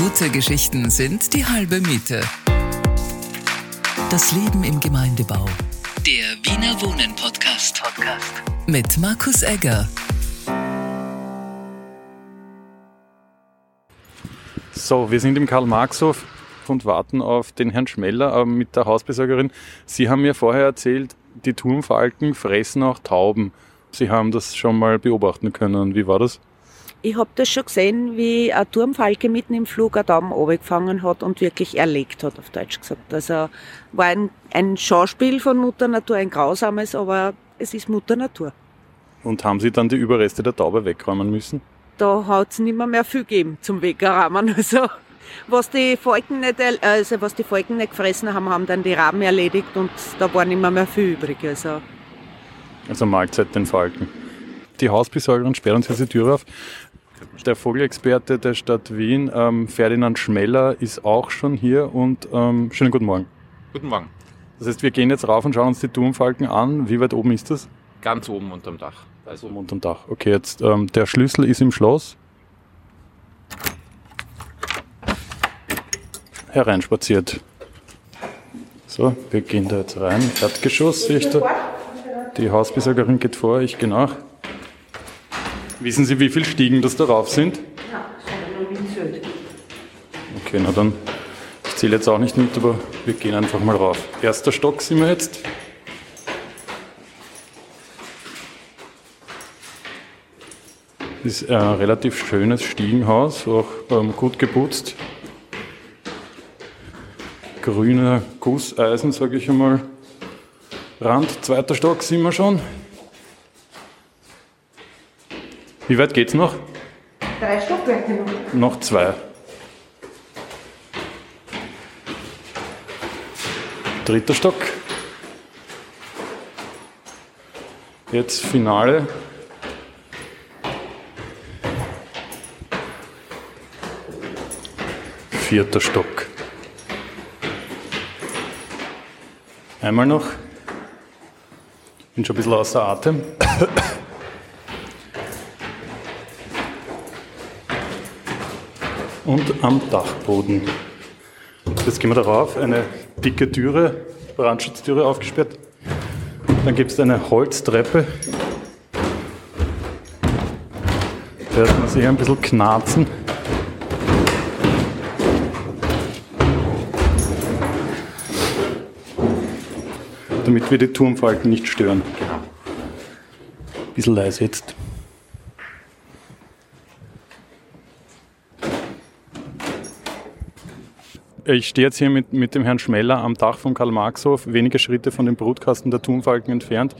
Gute Geschichten sind die halbe Miete. Das Leben im Gemeindebau. Der Wiener Wohnen Podcast. Podcast. Mit Markus Egger. So, wir sind im Karl-Marx-Hof und warten auf den Herrn Schmeller äh, mit der Hausbesorgerin. Sie haben mir vorher erzählt, die Turmfalken fressen auch Tauben. Sie haben das schon mal beobachten können. Wie war das? Ich habe das schon gesehen, wie ein Turmfalke mitten im Flug einen Tauben runtergefangen hat und wirklich erlegt hat, auf Deutsch gesagt. Also war ein, ein Schauspiel von Mutter Natur, ein grausames, aber es ist Mutter Natur. Und haben Sie dann die Überreste der Taube wegräumen müssen? Da hat es nicht mehr, mehr viel gegeben zum Wegräumen. Also was die Falken nicht, also was die Falken nicht gefressen haben, haben dann die Raben erledigt und da war nicht mehr, mehr viel übrig. Also, also Mahlzeit den Falken. Die Hausbesorgerin sperrt uns jetzt die Tür auf. Der Vogelexperte der Stadt Wien, ähm, Ferdinand Schmeller, ist auch schon hier und ähm, schönen guten Morgen. Guten Morgen. Das heißt, wir gehen jetzt rauf und schauen uns die Turmfalken an. Wie weit oben ist das? Ganz oben unterm Dach. Also oben unterm Dach. Okay, jetzt ähm, der Schlüssel ist im Schloss. Hereinspaziert. So, wir gehen da jetzt rein. Erdgeschoss sehe ich da. Die Hausbesorgerin geht vor, ich gehe nach. Wissen Sie, wie viele Stiegen das darauf sind? Ja, gezählt. Okay, na dann, ich zähle jetzt auch nicht mit, aber wir gehen einfach mal rauf. Erster Stock sind wir jetzt. Das ist ein relativ schönes Stiegenhaus, auch ähm, gut geputzt. Grüne Gusseisen, sage ich einmal. Rand, zweiter Stock sind wir schon. Wie weit geht's noch? Drei Stockwerke noch. Noch zwei. Dritter Stock. Jetzt Finale. Vierter Stock. Einmal noch. Bin schon ein bisschen außer Atem. Und am Dachboden. Jetzt gehen wir darauf, eine dicke Türe, Brandschutztüre aufgesperrt. Dann gibt es eine Holztreppe. Da hört man sich ein bisschen knarzen. Damit wir die Turmfalken nicht stören. Ein bisschen leise jetzt. Ich stehe jetzt hier mit, mit dem Herrn Schmeller am Dach vom Karl-Marx-Hof, wenige Schritte von dem Brutkasten der Turmfalken entfernt.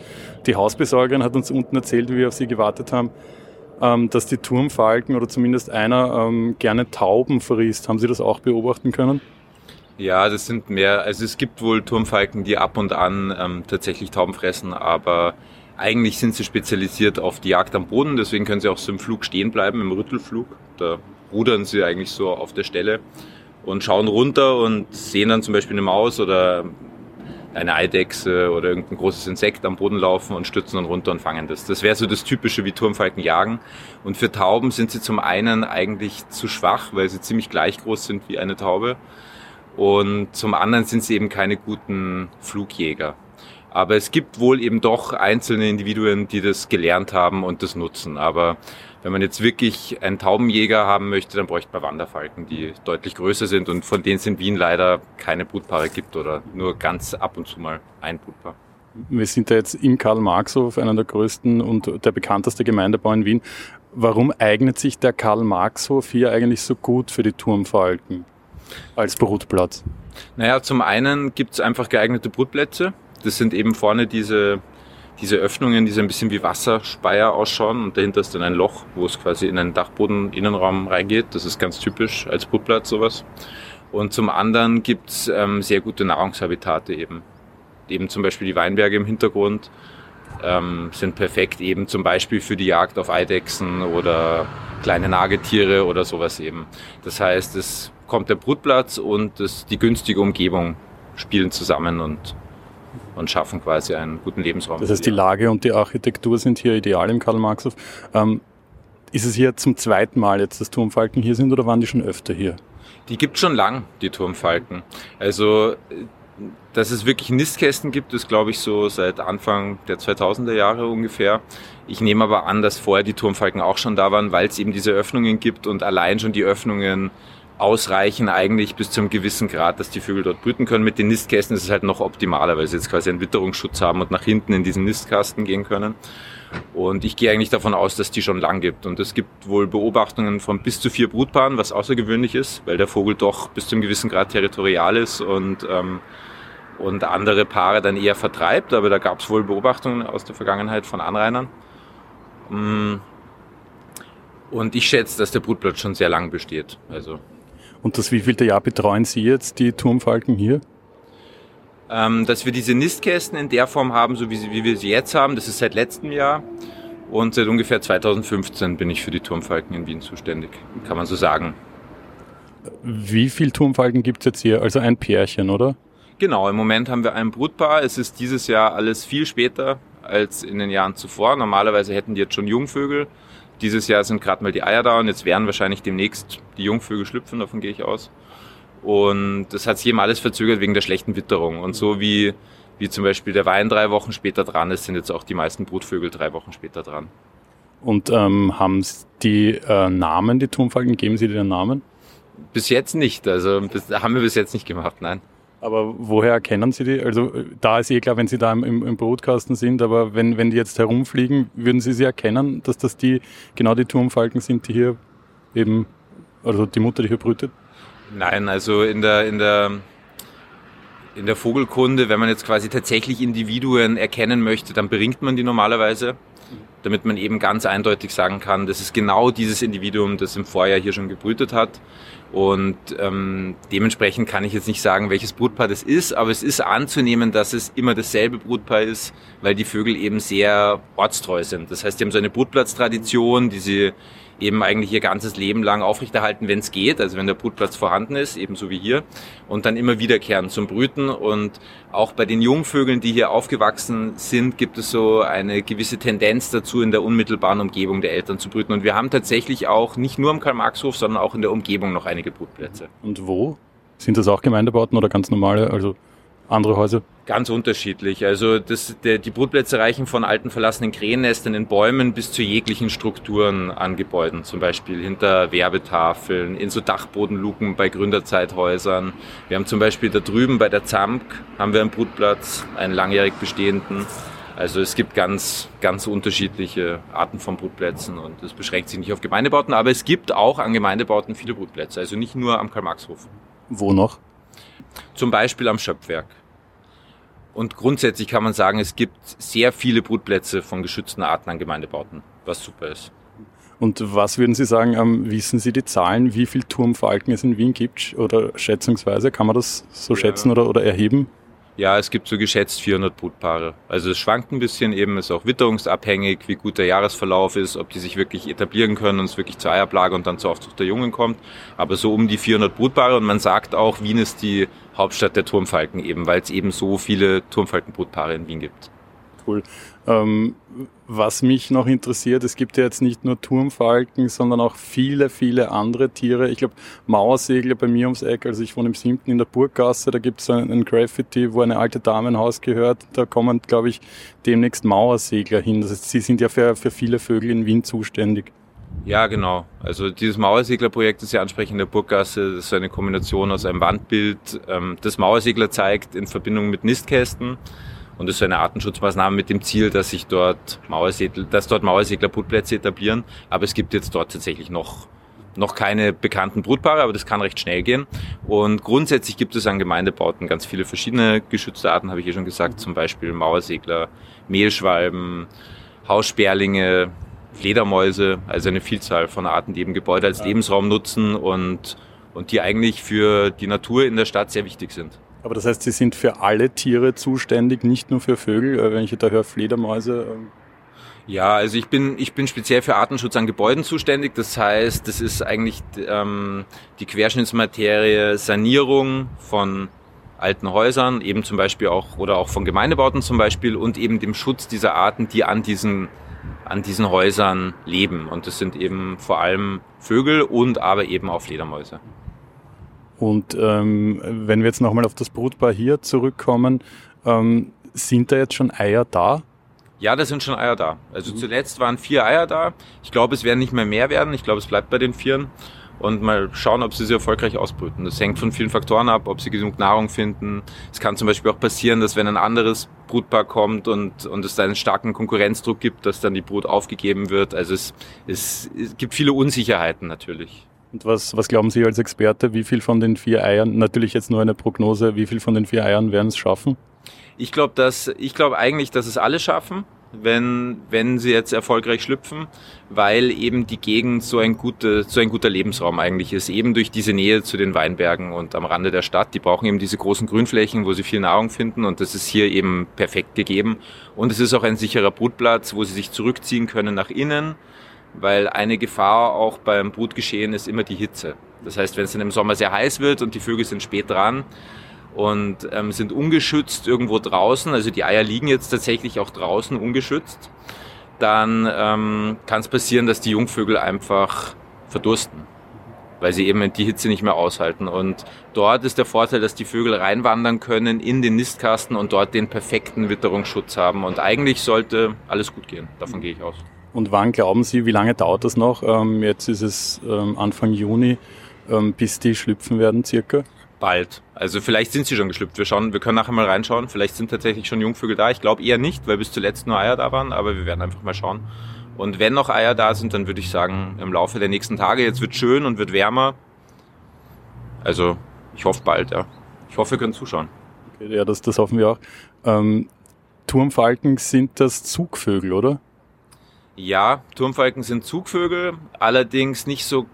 Die Hausbesorgerin hat uns unten erzählt, wie wir auf sie gewartet haben, ähm, dass die Turmfalken oder zumindest einer ähm, gerne Tauben frisst. Haben Sie das auch beobachten können? Ja, das sind mehr, also es gibt wohl Turmfalken, die ab und an ähm, tatsächlich Tauben fressen, aber eigentlich sind sie spezialisiert auf die Jagd am Boden, deswegen können sie auch so im Flug stehen bleiben, im Rüttelflug. Da rudern sie eigentlich so auf der Stelle und schauen runter und sehen dann zum Beispiel eine Maus oder eine Eidechse oder irgendein großes Insekt am Boden laufen und stürzen dann runter und fangen das. Das wäre so das Typische, wie Turmfalken jagen. Und für Tauben sind sie zum einen eigentlich zu schwach, weil sie ziemlich gleich groß sind wie eine Taube. Und zum anderen sind sie eben keine guten Flugjäger. Aber es gibt wohl eben doch einzelne Individuen, die das gelernt haben und das nutzen. Aber wenn man jetzt wirklich einen Taubenjäger haben möchte, dann bräuchte man Wanderfalken, die deutlich größer sind und von denen es in Wien leider keine Brutpaare gibt oder nur ganz ab und zu mal ein Brutpaar. Wir sind da jetzt im Karl-Marx-Hof, einer der größten und der bekannteste Gemeindebau in Wien. Warum eignet sich der Karl-Marx-Hof hier eigentlich so gut für die Turmfalken als Brutplatz? Naja, zum einen gibt es einfach geeignete Brutplätze. Das sind eben vorne diese, diese Öffnungen, die so ein bisschen wie Wasserspeier ausschauen und dahinter ist dann ein Loch, wo es quasi in einen Dachboden-Innenraum reingeht. Das ist ganz typisch als Brutplatz sowas. Und zum anderen gibt es ähm, sehr gute Nahrungshabitate eben. Eben zum Beispiel die Weinberge im Hintergrund ähm, sind perfekt eben zum Beispiel für die Jagd auf Eidechsen oder kleine Nagetiere oder sowas eben. Das heißt, es kommt der Brutplatz und das, die günstige Umgebung spielen zusammen und und schaffen quasi einen guten Lebensraum. Das heißt, die Lage und die Architektur sind hier ideal im Karl-Marx-Hof. Ähm, ist es hier zum zweiten Mal jetzt, dass Turmfalken hier sind oder waren die schon öfter hier? Die gibt schon lang, die Turmfalken. Also dass es wirklich Nistkästen gibt, ist glaube ich so seit Anfang der 2000er Jahre ungefähr. Ich nehme aber an, dass vorher die Turmfalken auch schon da waren, weil es eben diese Öffnungen gibt und allein schon die Öffnungen ausreichen eigentlich bis zu einem gewissen Grad, dass die Vögel dort brüten können. Mit den Nistkästen ist es halt noch optimaler, weil sie jetzt quasi einen Witterungsschutz haben und nach hinten in diesen Nistkasten gehen können. Und ich gehe eigentlich davon aus, dass die schon lang gibt. Und es gibt wohl Beobachtungen von bis zu vier Brutpaaren, was außergewöhnlich ist, weil der Vogel doch bis zu einem gewissen Grad territorial ist und, ähm, und andere Paare dann eher vertreibt. Aber da gab es wohl Beobachtungen aus der Vergangenheit von Anrainern. Mm. Und ich schätze, dass der Brutplatz schon sehr lang besteht. Also und das wievielte Jahr betreuen Sie jetzt die Turmfalken hier? Ähm, dass wir diese Nistkästen in der Form haben, so wie, sie, wie wir sie jetzt haben, das ist seit letztem Jahr. Und seit ungefähr 2015 bin ich für die Turmfalken in Wien zuständig, kann man so sagen. Wie viele Turmfalken gibt es jetzt hier? Also ein Pärchen, oder? Genau, im Moment haben wir ein Brutpaar. Es ist dieses Jahr alles viel später als in den Jahren zuvor. Normalerweise hätten die jetzt schon Jungvögel. Dieses Jahr sind gerade mal die Eier da und jetzt werden wahrscheinlich demnächst die Jungvögel schlüpfen, davon gehe ich aus. Und das hat sich eben alles verzögert wegen der schlechten Witterung. Und so wie, wie zum Beispiel der Wein drei Wochen später dran ist, sind jetzt auch die meisten Brutvögel drei Wochen später dran. Und ähm, haben die äh, Namen, die Turmfalken, geben sie den Namen? Bis jetzt nicht. Also das haben wir bis jetzt nicht gemacht, nein. Aber woher erkennen Sie die? Also da ist eh klar, wenn Sie da im, im Brutkasten sind, aber wenn, wenn die jetzt herumfliegen, würden Sie sie erkennen, dass das die genau die Turmfalken sind, die hier eben, also die Mutter, die hier brütet? Nein, also in der, in der, in der Vogelkunde, wenn man jetzt quasi tatsächlich Individuen erkennen möchte, dann bringt man die normalerweise, damit man eben ganz eindeutig sagen kann, das ist genau dieses Individuum, das im Vorjahr hier schon gebrütet hat. Und ähm, dementsprechend kann ich jetzt nicht sagen, welches Brutpaar das ist, aber es ist anzunehmen, dass es immer dasselbe Brutpaar ist, weil die Vögel eben sehr ortstreu sind. Das heißt, die haben so eine Brutplatztradition, die sie eben eigentlich ihr ganzes Leben lang aufrechterhalten, wenn es geht, also wenn der Brutplatz vorhanden ist, ebenso wie hier, und dann immer wiederkehren zum Brüten. Und auch bei den Jungvögeln, die hier aufgewachsen sind, gibt es so eine gewisse Tendenz dazu, in der unmittelbaren Umgebung der Eltern zu brüten. Und wir haben tatsächlich auch nicht nur am Karl-Marx-Hof, sondern auch in der Umgebung noch einige Brutplätze. Und wo? Sind das auch Gemeindebauten oder ganz normale? Also andere Häuser? Ganz unterschiedlich. Also das, der, die Brutplätze reichen von alten verlassenen Krähennestern in Bäumen bis zu jeglichen Strukturen an Gebäuden, zum Beispiel hinter Werbetafeln, in so Dachbodenluken bei Gründerzeithäusern. Wir haben zum Beispiel da drüben bei der ZAMK haben wir einen Brutplatz, einen langjährig bestehenden. Also es gibt ganz, ganz unterschiedliche Arten von Brutplätzen und das beschränkt sich nicht auf Gemeindebauten, aber es gibt auch an Gemeindebauten viele Brutplätze, also nicht nur am Karl-Marx-Hof. Wo noch? Zum Beispiel am Schöpfwerk. Und grundsätzlich kann man sagen, es gibt sehr viele Brutplätze von geschützten Arten an Gemeindebauten, was super ist. Und was würden Sie sagen, ähm, wissen Sie die Zahlen, wie viel Turmfalken es in Wien gibt? Oder schätzungsweise, kann man das so ja. schätzen oder, oder erheben? Ja, es gibt so geschätzt 400 Brutpaare. Also es schwankt ein bisschen eben, ist auch witterungsabhängig, wie gut der Jahresverlauf ist, ob die sich wirklich etablieren können und es wirklich zur Eiablage und dann zur Aufzucht der Jungen kommt. Aber so um die 400 Brutpaare und man sagt auch, Wien ist die Hauptstadt der Turmfalken eben, weil es eben so viele Turmfalkenbrutpaare in Wien gibt cool. Ähm, was mich noch interessiert, es gibt ja jetzt nicht nur Turmfalken, sondern auch viele, viele andere Tiere. Ich glaube, Mauersegler bei mir ums Eck, also ich wohne im siebten in der Burggasse, da gibt es ein, ein, Graffiti, wo eine alte Dame ein Haus gehört. Da kommen, glaube ich, demnächst Mauersegler hin. Das heißt, sie sind ja für, für viele Vögel in Wien zuständig. Ja, genau. Also dieses Mauerseglerprojekt, das Sie ansprechen in der Burggasse, das ist eine Kombination aus einem Wandbild, ähm, das Mauersegler zeigt in Verbindung mit Nistkästen und das ist so eine Artenschutzmaßnahme mit dem Ziel, dass sich dort Mauersegler, dass dort Mauersegler Brutplätze etablieren. Aber es gibt jetzt dort tatsächlich noch noch keine bekannten Brutpaare, aber das kann recht schnell gehen. Und grundsätzlich gibt es an Gemeindebauten ganz viele verschiedene geschützte Arten, habe ich eh schon gesagt, zum Beispiel Mauersegler, Mehlschwalben, Haussperlinge, Fledermäuse, also eine Vielzahl von Arten, die eben Gebäude als Lebensraum nutzen und, und die eigentlich für die Natur in der Stadt sehr wichtig sind. Aber das heißt, Sie sind für alle Tiere zuständig, nicht nur für Vögel, äh, wenn ich da höre Fledermäuse. Ähm. Ja, also ich bin, ich bin speziell für Artenschutz an Gebäuden zuständig. Das heißt, das ist eigentlich ähm, die Querschnittsmaterie Sanierung von alten Häusern, eben zum Beispiel auch, oder auch von Gemeindebauten zum Beispiel und eben dem Schutz dieser Arten, die an diesen, an diesen Häusern leben. Und das sind eben vor allem Vögel und aber eben auch Fledermäuse. Und ähm, wenn wir jetzt nochmal auf das Brutpaar hier zurückkommen, ähm, sind da jetzt schon Eier da? Ja, da sind schon Eier da. Also mhm. zuletzt waren vier Eier da. Ich glaube, es werden nicht mehr mehr werden. Ich glaube, es bleibt bei den Vieren. Und mal schauen, ob sie sie erfolgreich ausbrüten. Das hängt von vielen Faktoren ab, ob sie genug Nahrung finden. Es kann zum Beispiel auch passieren, dass wenn ein anderes Brutpaar kommt und, und es da einen starken Konkurrenzdruck gibt, dass dann die Brut aufgegeben wird. Also es, es, es gibt viele Unsicherheiten natürlich. Und was, was glauben Sie als Experte, wie viel von den vier Eiern, natürlich jetzt nur eine Prognose, wie viel von den vier Eiern werden es schaffen? Ich glaube, dass ich glaube eigentlich, dass es alle schaffen, wenn wenn sie jetzt erfolgreich schlüpfen, weil eben die Gegend so ein guter so ein guter Lebensraum eigentlich ist, eben durch diese Nähe zu den Weinbergen und am Rande der Stadt. Die brauchen eben diese großen Grünflächen, wo sie viel Nahrung finden und das ist hier eben perfekt gegeben. Und es ist auch ein sicherer Brutplatz, wo sie sich zurückziehen können nach innen, weil eine Gefahr auch beim Brutgeschehen ist immer die Hitze. Das heißt, wenn es dann im Sommer sehr heiß wird und die Vögel sind spät dran, und ähm, sind ungeschützt irgendwo draußen, also die Eier liegen jetzt tatsächlich auch draußen ungeschützt, dann ähm, kann es passieren, dass die Jungvögel einfach verdursten, weil sie eben die Hitze nicht mehr aushalten. Und dort ist der Vorteil, dass die Vögel reinwandern können in den Nistkasten und dort den perfekten Witterungsschutz haben. Und eigentlich sollte alles gut gehen, davon gehe ich aus. Und wann glauben Sie, wie lange dauert das noch? Ähm, jetzt ist es ähm, Anfang Juni, ähm, bis die schlüpfen werden circa bald. Also vielleicht sind sie schon geschlüpft. Wir schauen, wir können nachher mal reinschauen. Vielleicht sind tatsächlich schon Jungvögel da. Ich glaube eher nicht, weil bis zuletzt nur Eier da waren, aber wir werden einfach mal schauen. Und wenn noch Eier da sind, dann würde ich sagen, im Laufe der nächsten Tage, jetzt wird schön und wird wärmer. Also ich hoffe bald, ja. Ich hoffe, wir können zuschauen. Okay, ja, das, das hoffen wir auch. Ähm, Turmfalken sind das Zugvögel, oder? Ja, Turmfalken sind Zugvögel, allerdings nicht so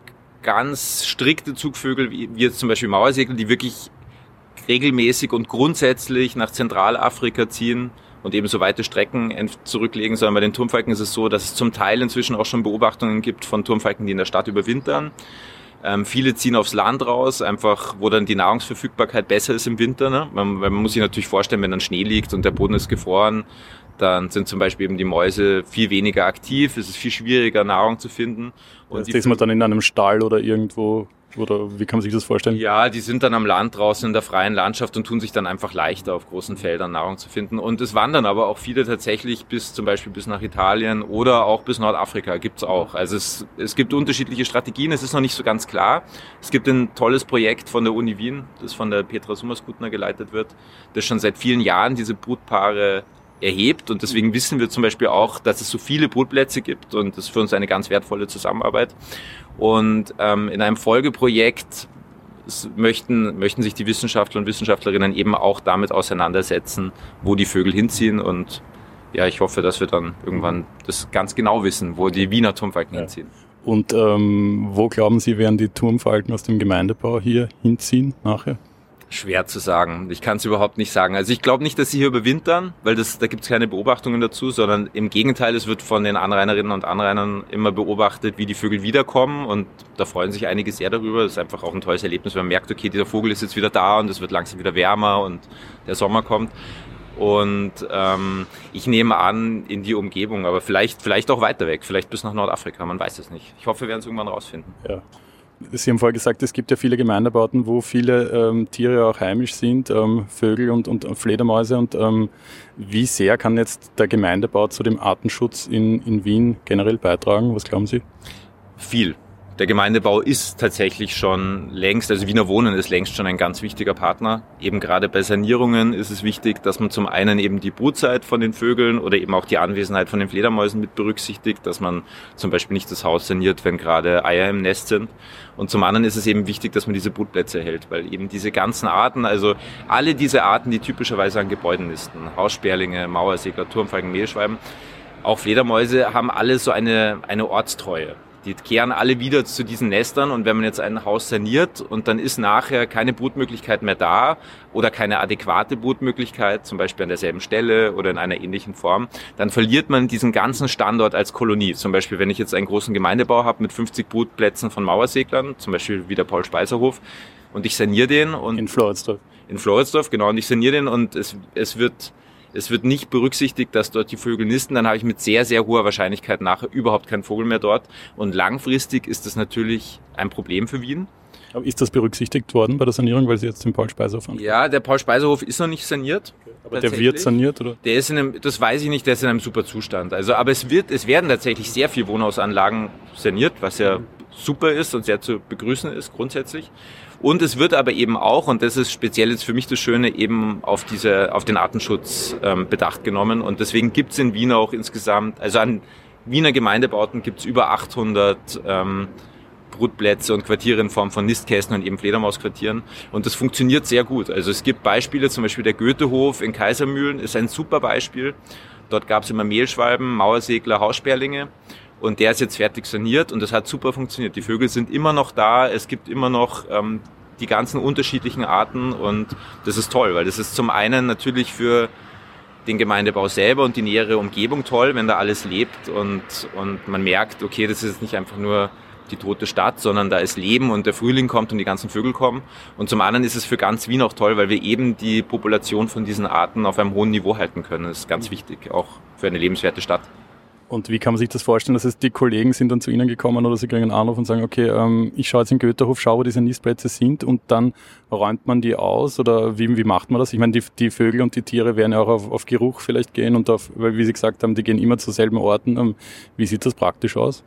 ganz strikte Zugvögel, wie jetzt zum Beispiel Mauersegel, die wirklich regelmäßig und grundsätzlich nach Zentralafrika ziehen und eben so weite Strecken zurücklegen, sondern bei den Turmfalken ist es so, dass es zum Teil inzwischen auch schon Beobachtungen gibt von Turmfalken, die in der Stadt überwintern. Ähm, viele ziehen aufs Land raus, einfach wo dann die Nahrungsverfügbarkeit besser ist im Winter. Ne? Man, man muss sich natürlich vorstellen, wenn dann Schnee liegt und der Boden ist gefroren, dann sind zum Beispiel eben die Mäuse viel weniger aktiv, es ist viel schwieriger, Nahrung zu finden. Und ja, ist man dann in einem Stall oder irgendwo oder wie kann man sich das vorstellen? Ja, die sind dann am Land draußen in der freien Landschaft und tun sich dann einfach leichter auf großen Feldern Nahrung zu finden. Und es wandern aber auch viele tatsächlich bis zum Beispiel bis nach Italien oder auch bis Nordafrika gibt's auch. Also es, es gibt unterschiedliche Strategien, es ist noch nicht so ganz klar. Es gibt ein tolles Projekt von der Uni Wien, das von der Petra Summerskutner geleitet wird, das schon seit vielen Jahren diese Brutpaare erhebt. Und deswegen wissen wir zum Beispiel auch, dass es so viele Brutplätze gibt und das ist für uns eine ganz wertvolle Zusammenarbeit. Und ähm, in einem Folgeprojekt möchten, möchten sich die Wissenschaftler und Wissenschaftlerinnen eben auch damit auseinandersetzen, wo die Vögel hinziehen. Und ja, ich hoffe, dass wir dann irgendwann das ganz genau wissen, wo die Wiener Turmfalken ja. hinziehen. Und ähm, wo glauben Sie, werden die Turmfalken aus dem Gemeindebau hier hinziehen nachher? Schwer zu sagen. Ich kann es überhaupt nicht sagen. Also ich glaube nicht, dass sie hier überwintern, weil das, da gibt es keine Beobachtungen dazu, sondern im Gegenteil, es wird von den Anrainerinnen und Anrainern immer beobachtet, wie die Vögel wiederkommen und da freuen sich einige sehr darüber. Das ist einfach auch ein tolles Erlebnis, wenn man merkt, okay, dieser Vogel ist jetzt wieder da und es wird langsam wieder wärmer und der Sommer kommt. Und ähm, ich nehme an, in die Umgebung, aber vielleicht, vielleicht auch weiter weg, vielleicht bis nach Nordafrika, man weiß es nicht. Ich hoffe, wir werden es irgendwann rausfinden. Ja. Sie haben vorher gesagt, es gibt ja viele Gemeindebauten, wo viele ähm, Tiere auch heimisch sind, ähm, Vögel und, und Fledermäuse. Und ähm, wie sehr kann jetzt der Gemeindebau zu dem Artenschutz in, in Wien generell beitragen? Was glauben Sie? Viel der Gemeindebau ist tatsächlich schon längst, also Wiener Wohnen ist längst schon ein ganz wichtiger Partner. Eben gerade bei Sanierungen ist es wichtig, dass man zum einen eben die Brutzeit von den Vögeln oder eben auch die Anwesenheit von den Fledermäusen mit berücksichtigt, dass man zum Beispiel nicht das Haus saniert, wenn gerade Eier im Nest sind. Und zum anderen ist es eben wichtig, dass man diese Brutplätze hält, weil eben diese ganzen Arten, also alle diese Arten, die typischerweise an Gebäuden nisten, Haussperlinge, Mauersegler, Turmfalken, Mehlschweiben, auch Fledermäuse haben alle so eine, eine Ortstreue. Die kehren alle wieder zu diesen Nestern und wenn man jetzt ein Haus saniert und dann ist nachher keine Brutmöglichkeit mehr da oder keine adäquate Brutmöglichkeit, zum Beispiel an derselben Stelle oder in einer ähnlichen Form, dann verliert man diesen ganzen Standort als Kolonie. Zum Beispiel, wenn ich jetzt einen großen Gemeindebau habe mit 50 Brutplätzen von Mauerseglern, zum Beispiel wie der Paul-Speiserhof, und ich saniere den und... In Floridsdorf. In Floridsdorf, genau, und ich saniere den und es, es wird es wird nicht berücksichtigt, dass dort die Vögel nisten, dann habe ich mit sehr, sehr hoher Wahrscheinlichkeit nachher überhaupt keinen Vogel mehr dort. Und langfristig ist das natürlich ein Problem für Wien. Aber ist das berücksichtigt worden bei der Sanierung, weil Sie jetzt den Paul-Speiserhof haben? Ja, der Paul-Speiserhof ist noch nicht saniert. Okay. Aber der wird saniert, oder? Der ist in einem, das weiß ich nicht, der ist in einem super Zustand. Also, aber es wird, es werden tatsächlich sehr viele Wohnhausanlagen saniert, was ja super ist und sehr zu begrüßen ist grundsätzlich. Und es wird aber eben auch, und das ist speziell jetzt für mich das Schöne, eben auf diese, auf den Artenschutz ähm, Bedacht genommen. Und deswegen gibt es in Wien auch insgesamt, also an Wiener Gemeindebauten gibt es über 800 ähm, Brutplätze und Quartiere in Form von Nistkästen und eben Fledermausquartieren. Und das funktioniert sehr gut. Also es gibt Beispiele, zum Beispiel der Goethehof in Kaisermühlen ist ein super Beispiel. Dort gab es immer Mehlschwalben, Mauersegler, Haussperlinge. Und der ist jetzt fertig saniert und das hat super funktioniert. Die Vögel sind immer noch da, es gibt immer noch ähm, die ganzen unterschiedlichen Arten und das ist toll, weil das ist zum einen natürlich für den Gemeindebau selber und die nähere Umgebung toll, wenn da alles lebt und, und man merkt, okay, das ist nicht einfach nur die tote Stadt, sondern da ist Leben und der Frühling kommt und die ganzen Vögel kommen. Und zum anderen ist es für ganz Wien auch toll, weil wir eben die Population von diesen Arten auf einem hohen Niveau halten können. Das ist ganz wichtig, auch für eine lebenswerte Stadt. Und wie kann man sich das vorstellen? dass es die Kollegen sind dann zu Ihnen gekommen oder Sie kriegen einen Anruf und sagen, okay, ähm, ich schaue jetzt in Goetherhof, schaue, wo diese Nistplätze sind und dann räumt man die aus oder wie, wie macht man das? Ich meine, die, die Vögel und die Tiere werden ja auch auf, auf Geruch vielleicht gehen und auf, weil wie Sie gesagt haben, die gehen immer zu selben Orten. Ähm, wie sieht das praktisch aus?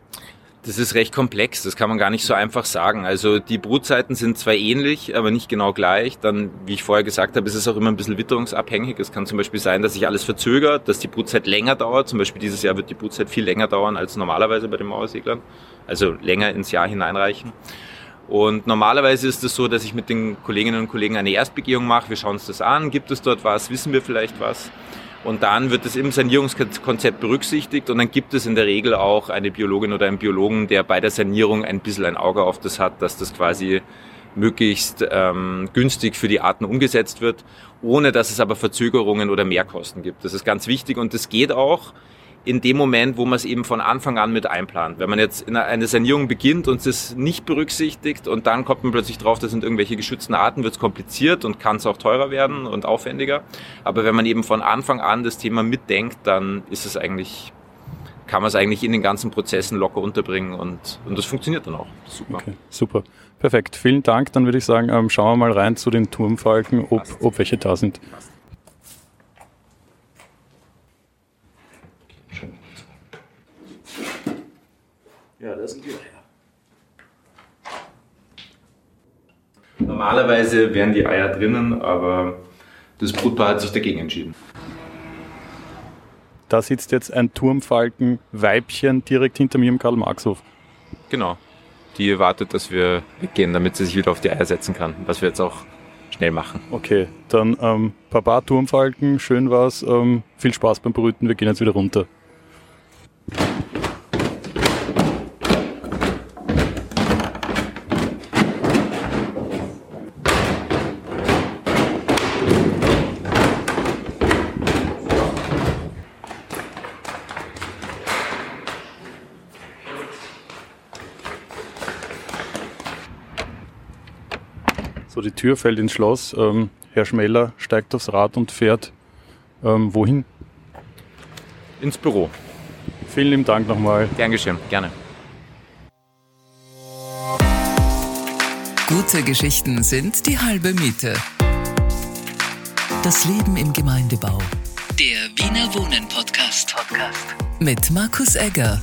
Das ist recht komplex, das kann man gar nicht so einfach sagen. Also die Brutzeiten sind zwar ähnlich, aber nicht genau gleich. Dann, wie ich vorher gesagt habe, ist es auch immer ein bisschen witterungsabhängig. Es kann zum Beispiel sein, dass sich alles verzögert, dass die Brutzeit länger dauert. Zum Beispiel dieses Jahr wird die Brutzeit viel länger dauern als normalerweise bei den Mauerseglern. Also länger ins Jahr hineinreichen. Und normalerweise ist es so, dass ich mit den Kolleginnen und Kollegen eine Erstbegehung mache. Wir schauen uns das an. Gibt es dort was? Wissen wir vielleicht was? Und dann wird es im Sanierungskonzept berücksichtigt und dann gibt es in der Regel auch eine Biologin oder einen Biologen, der bei der Sanierung ein bisschen ein Auge auf das hat, dass das quasi möglichst ähm, günstig für die Arten umgesetzt wird, ohne dass es aber Verzögerungen oder Mehrkosten gibt. Das ist ganz wichtig und das geht auch, in dem Moment, wo man es eben von Anfang an mit einplant. Wenn man jetzt in eine Sanierung beginnt und es nicht berücksichtigt und dann kommt man plötzlich drauf, das sind irgendwelche geschützten Arten, wird es kompliziert und kann es auch teurer werden und aufwendiger. Aber wenn man eben von Anfang an das Thema mitdenkt, dann ist es eigentlich kann man es eigentlich in den ganzen Prozessen locker unterbringen und, und das funktioniert dann auch. Super. Okay, super. Perfekt. Vielen Dank. Dann würde ich sagen, ähm, schauen wir mal rein zu den Turmfalken, ob, ob welche da sind. Ja, das sind die Eier. Normalerweise wären die Eier drinnen, aber das Brutpaar hat sich dagegen entschieden. Da sitzt jetzt ein Turmfalken-Weibchen direkt hinter mir im Karl-Marx-Hof. Genau. Die wartet, dass wir weggehen, damit sie sich wieder auf die Eier setzen kann. Was wir jetzt auch schnell machen. Okay, dann ähm, Papa Turmfalken, schön war's. Ähm, viel Spaß beim Brüten. Wir gehen jetzt wieder runter. So, die Tür fällt ins Schloss. Ähm, Herr Schmeller steigt aufs Rad und fährt ähm, wohin? Ins Büro. Vielen lieben Dank nochmal. Gern geschehen, gerne. Gute Geschichten sind die halbe Miete. Das Leben im Gemeindebau. Der Wiener Wohnen Podcast. Podcast. Mit Markus Egger.